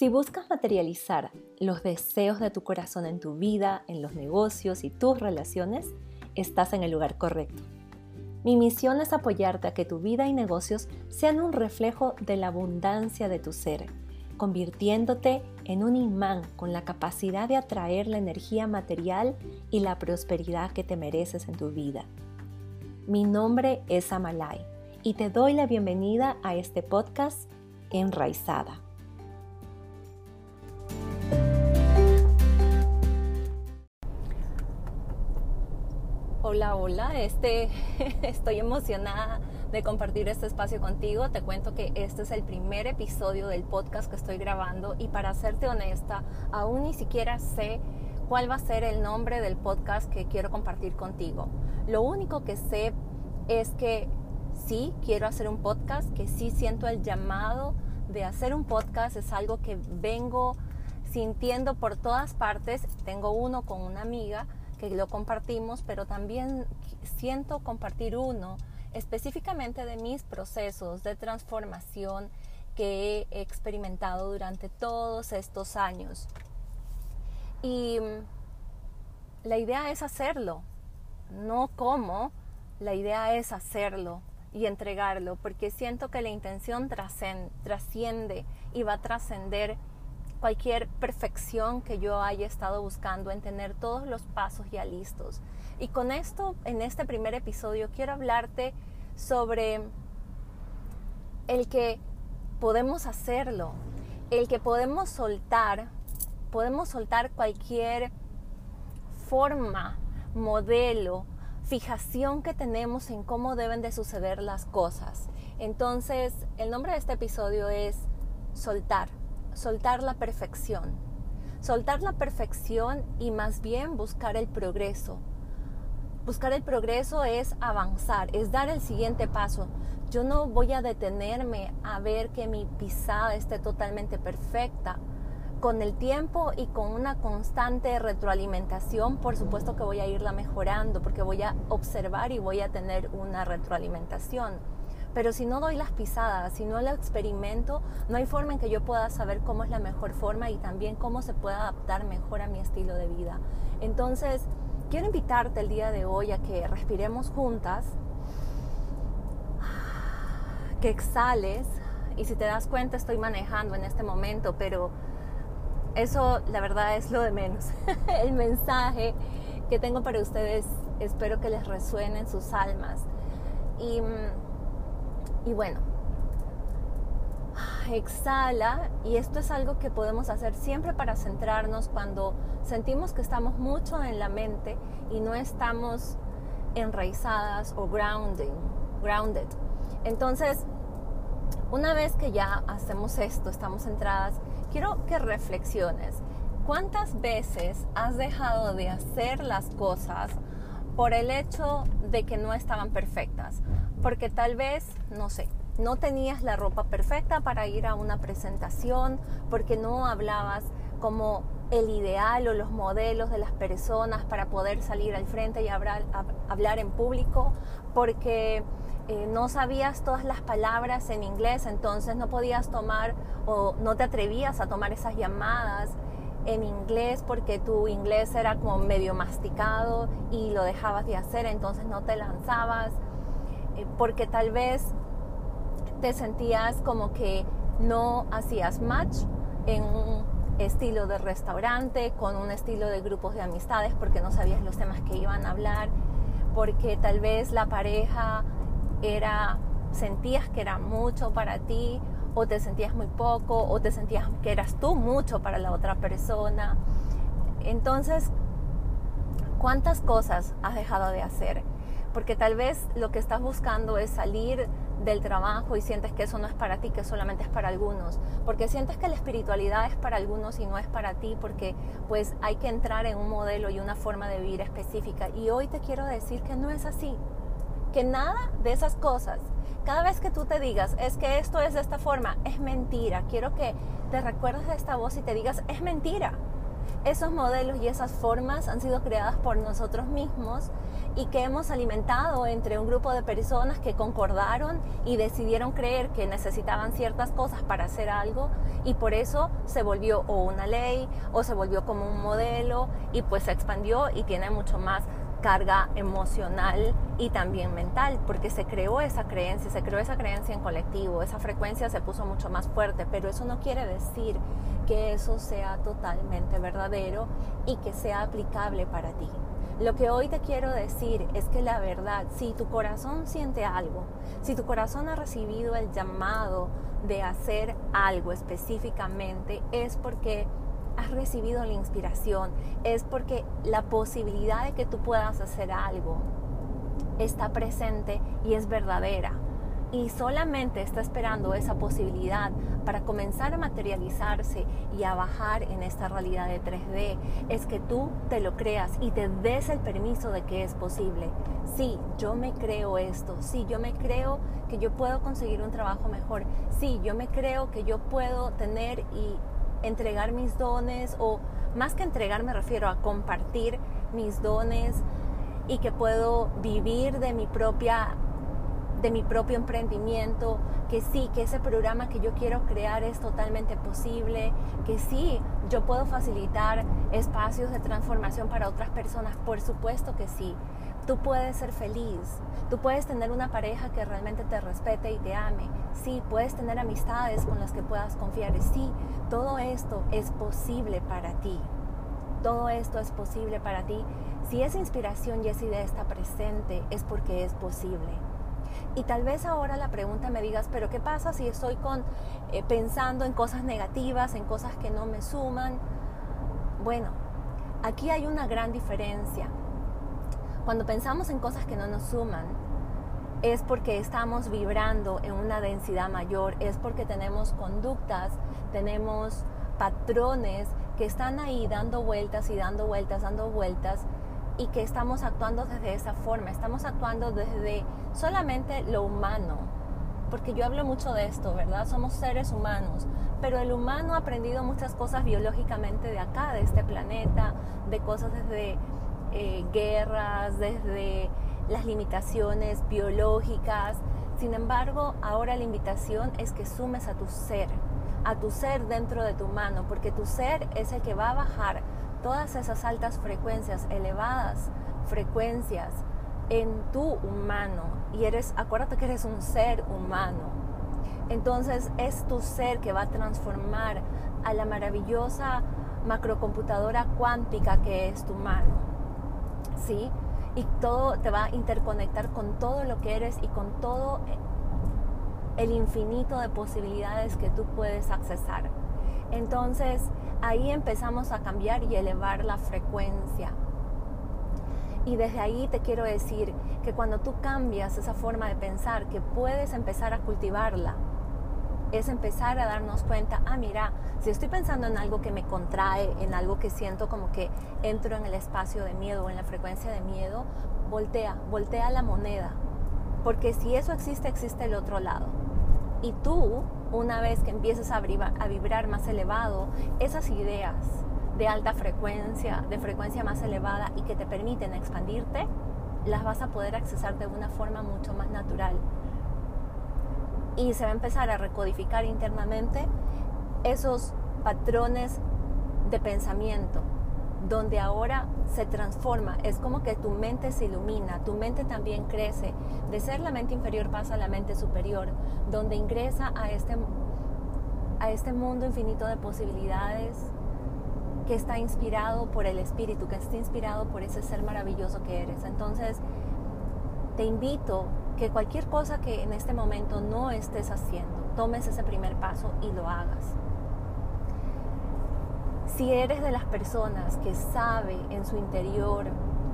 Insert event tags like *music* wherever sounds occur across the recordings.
Si buscas materializar los deseos de tu corazón en tu vida, en los negocios y tus relaciones, estás en el lugar correcto. Mi misión es apoyarte a que tu vida y negocios sean un reflejo de la abundancia de tu ser, convirtiéndote en un imán con la capacidad de atraer la energía material y la prosperidad que te mereces en tu vida. Mi nombre es Amalai y te doy la bienvenida a este podcast Enraizada. Hola, hola, este, *laughs* estoy emocionada de compartir este espacio contigo. Te cuento que este es el primer episodio del podcast que estoy grabando y para serte honesta, aún ni siquiera sé cuál va a ser el nombre del podcast que quiero compartir contigo. Lo único que sé es que sí quiero hacer un podcast, que sí siento el llamado de hacer un podcast, es algo que vengo sintiendo por todas partes. Tengo uno con una amiga que lo compartimos, pero también siento compartir uno específicamente de mis procesos de transformación que he experimentado durante todos estos años. Y mm, la idea es hacerlo, no cómo, la idea es hacerlo y entregarlo, porque siento que la intención trasciende y va a trascender cualquier perfección que yo haya estado buscando en tener todos los pasos ya listos. Y con esto, en este primer episodio, quiero hablarte sobre el que podemos hacerlo, el que podemos soltar, podemos soltar cualquier forma, modelo, fijación que tenemos en cómo deben de suceder las cosas. Entonces, el nombre de este episodio es soltar soltar la perfección. Soltar la perfección y más bien buscar el progreso. Buscar el progreso es avanzar, es dar el siguiente paso. Yo no voy a detenerme a ver que mi pisada esté totalmente perfecta. Con el tiempo y con una constante retroalimentación, por supuesto que voy a irla mejorando porque voy a observar y voy a tener una retroalimentación pero si no doy las pisadas, si no lo experimento, no hay forma en que yo pueda saber cómo es la mejor forma y también cómo se puede adaptar mejor a mi estilo de vida. Entonces, quiero invitarte el día de hoy a que respiremos juntas, que exhales, y si te das cuenta estoy manejando en este momento, pero eso la verdad es lo de menos. *laughs* el mensaje que tengo para ustedes espero que les resuene en sus almas. Y mm, y bueno, exhala y esto es algo que podemos hacer siempre para centrarnos cuando sentimos que estamos mucho en la mente y no estamos enraizadas o grounding, grounded. Entonces, una vez que ya hacemos esto, estamos centradas, quiero que reflexiones. ¿Cuántas veces has dejado de hacer las cosas por el hecho de que no estaban perfectas? Porque tal vez, no sé, no tenías la ropa perfecta para ir a una presentación, porque no hablabas como el ideal o los modelos de las personas para poder salir al frente y hablar, en público, porque eh, no sabías todas las palabras en inglés, entonces no podías tomar o no te atrevías a tomar esas llamadas en inglés porque tu inglés era como medio masticado y lo dejabas de hacer, entonces no te lanzabas porque tal vez te sentías como que no hacías match en un estilo de restaurante, con un estilo de grupos de amistades, porque no sabías los temas que iban a hablar, porque tal vez la pareja era, sentías que era mucho para ti, o te sentías muy poco, o te sentías que eras tú mucho para la otra persona. Entonces, ¿cuántas cosas has dejado de hacer? Porque tal vez lo que estás buscando es salir del trabajo y sientes que eso no es para ti, que solamente es para algunos, porque sientes que la espiritualidad es para algunos y no es para ti, porque pues hay que entrar en un modelo y una forma de vivir específica. Y hoy te quiero decir que no es así, que nada de esas cosas, cada vez que tú te digas, es que esto es de esta forma, es mentira. Quiero que te recuerdes de esta voz y te digas, es mentira. Esos modelos y esas formas han sido creadas por nosotros mismos y que hemos alimentado entre un grupo de personas que concordaron y decidieron creer que necesitaban ciertas cosas para hacer algo y por eso se volvió o una ley o se volvió como un modelo y pues se expandió y tiene mucho más carga emocional y también mental, porque se creó esa creencia, se creó esa creencia en colectivo, esa frecuencia se puso mucho más fuerte, pero eso no quiere decir que eso sea totalmente verdadero y que sea aplicable para ti. Lo que hoy te quiero decir es que la verdad, si tu corazón siente algo, si tu corazón ha recibido el llamado de hacer algo específicamente, es porque has recibido la inspiración, es porque la posibilidad de que tú puedas hacer algo está presente y es verdadera. Y solamente está esperando esa posibilidad para comenzar a materializarse y a bajar en esta realidad de 3D. Es que tú te lo creas y te des el permiso de que es posible. Sí, yo me creo esto. Sí, yo me creo que yo puedo conseguir un trabajo mejor. Sí, yo me creo que yo puedo tener y entregar mis dones o más que entregar me refiero a compartir mis dones y que puedo vivir de mi propia de mi propio emprendimiento, que sí, que ese programa que yo quiero crear es totalmente posible, que sí, yo puedo facilitar espacios de transformación para otras personas, por supuesto que sí. Tú puedes ser feliz, tú puedes tener una pareja que realmente te respete y te ame, sí, puedes tener amistades con las que puedas confiar, sí, todo esto es posible para ti. Todo esto es posible para ti. Si esa inspiración y esa idea está presente, es porque es posible. Y tal vez ahora la pregunta me digas, pero ¿qué pasa si estoy con, eh, pensando en cosas negativas, en cosas que no me suman? Bueno, aquí hay una gran diferencia. Cuando pensamos en cosas que no nos suman, es porque estamos vibrando en una densidad mayor, es porque tenemos conductas, tenemos patrones que están ahí dando vueltas y dando vueltas, dando vueltas y que estamos actuando desde esa forma, estamos actuando desde solamente lo humano, porque yo hablo mucho de esto, ¿verdad? Somos seres humanos, pero el humano ha aprendido muchas cosas biológicamente de acá, de este planeta, de cosas desde eh, guerras, desde las limitaciones biológicas. Sin embargo, ahora la invitación es que sumes a tu ser, a tu ser dentro de tu mano, porque tu ser es el que va a bajar todas esas altas frecuencias, elevadas frecuencias en tu humano. Y eres, acuérdate que eres un ser humano. Entonces es tu ser que va a transformar a la maravillosa macrocomputadora cuántica que es tu mano. ¿Sí? Y todo te va a interconectar con todo lo que eres y con todo el infinito de posibilidades que tú puedes accesar. Entonces ahí empezamos a cambiar y elevar la frecuencia. Y desde ahí te quiero decir que cuando tú cambias esa forma de pensar, que puedes empezar a cultivarla, es empezar a darnos cuenta, ah, mira, si estoy pensando en algo que me contrae, en algo que siento como que entro en el espacio de miedo o en la frecuencia de miedo, voltea, voltea la moneda. Porque si eso existe, existe el otro lado. Y tú, una vez que empieces a vibrar más elevado, esas ideas de alta frecuencia, de frecuencia más elevada y que te permiten expandirte, las vas a poder accesar de una forma mucho más natural. Y se va a empezar a recodificar internamente esos patrones de pensamiento, donde ahora se transforma, es como que tu mente se ilumina, tu mente también crece, de ser la mente inferior pasa a la mente superior, donde ingresa a este, a este mundo infinito de posibilidades que está inspirado por el espíritu, que está inspirado por ese ser maravilloso que eres. Entonces, te invito que cualquier cosa que en este momento no estés haciendo, tomes ese primer paso y lo hagas si eres de las personas que sabe en su interior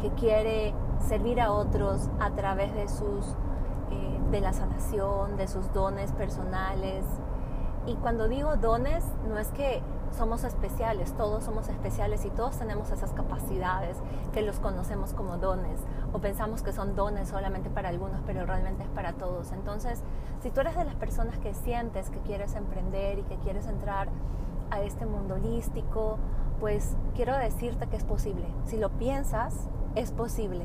que quiere servir a otros a través de sus eh, de la sanación, de sus dones personales. Y cuando digo dones, no es que somos especiales, todos somos especiales y todos tenemos esas capacidades que los conocemos como dones o pensamos que son dones solamente para algunos, pero realmente es para todos. Entonces, si tú eres de las personas que sientes que quieres emprender y que quieres entrar a este mundo holístico pues quiero decirte que es posible. Si lo piensas, es posible.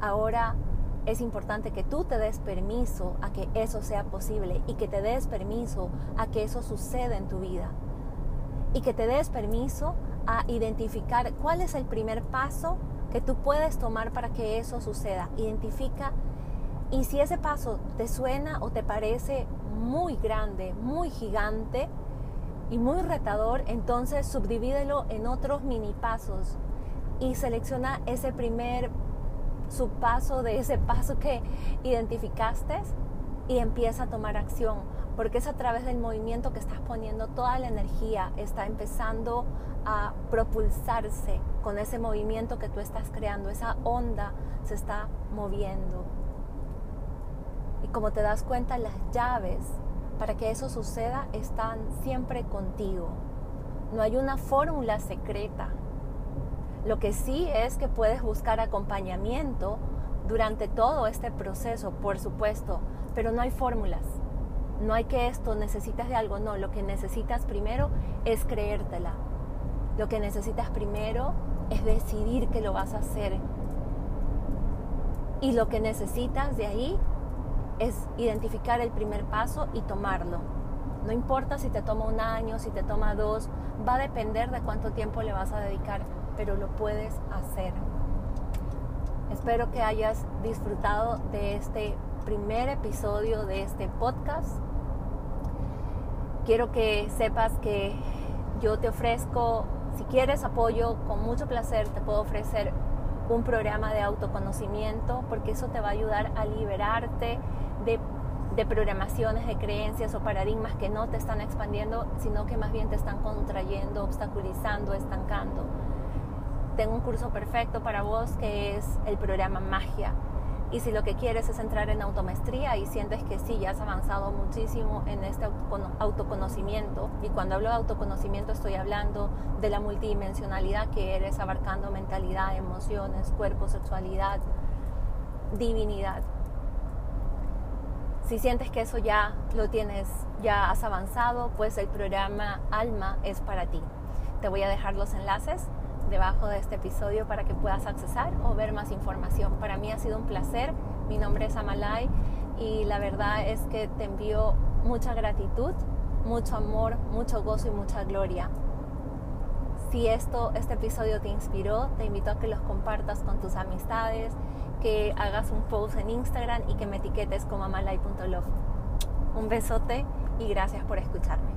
Ahora es importante que tú te des permiso a que eso sea posible y que te des permiso a que eso suceda en tu vida. Y que te des permiso a identificar cuál es el primer paso que tú puedes tomar para que eso suceda. Identifica y si ese paso te suena o te parece muy grande, muy gigante y muy retador, entonces subdivídelo en otros mini pasos y selecciona ese primer subpaso de ese paso que identificaste y empieza a tomar acción, porque es a través del movimiento que estás poniendo toda la energía, está empezando a propulsarse con ese movimiento que tú estás creando, esa onda se está moviendo. Y como te das cuenta, las llaves para que eso suceda están siempre contigo. No hay una fórmula secreta. Lo que sí es que puedes buscar acompañamiento durante todo este proceso, por supuesto, pero no hay fórmulas. No hay que esto necesitas de algo, no, lo que necesitas primero es creértela. Lo que necesitas primero es decidir que lo vas a hacer. Y lo que necesitas de ahí es identificar el primer paso y tomarlo. No importa si te toma un año, si te toma dos, va a depender de cuánto tiempo le vas a dedicar pero lo puedes hacer. Espero que hayas disfrutado de este primer episodio de este podcast. Quiero que sepas que yo te ofrezco, si quieres apoyo, con mucho placer te puedo ofrecer un programa de autoconocimiento porque eso te va a ayudar a liberarte de, programaciones, de creencias o paradigmas que no te están expandiendo, sino que más bien te están contrayendo, obstaculizando, estancando tengo un curso perfecto para vos que es el programa Magia. Y si lo que quieres es entrar en automestría y sientes que sí, ya has avanzado muchísimo en este autoconocimiento, y cuando hablo de autoconocimiento estoy hablando de la multidimensionalidad que eres, abarcando mentalidad, emociones, cuerpo, sexualidad, divinidad. Si sientes que eso ya lo tienes, ya has avanzado, pues el programa Alma es para ti. Te voy a dejar los enlaces debajo de este episodio para que puedas accesar o ver más información. Para mí ha sido un placer. Mi nombre es Amalai y la verdad es que te envío mucha gratitud, mucho amor, mucho gozo y mucha gloria. Si esto, este episodio te inspiró, te invito a que los compartas con tus amistades, que hagas un post en Instagram y que me etiquetes como amalai.love. Un besote y gracias por escucharme.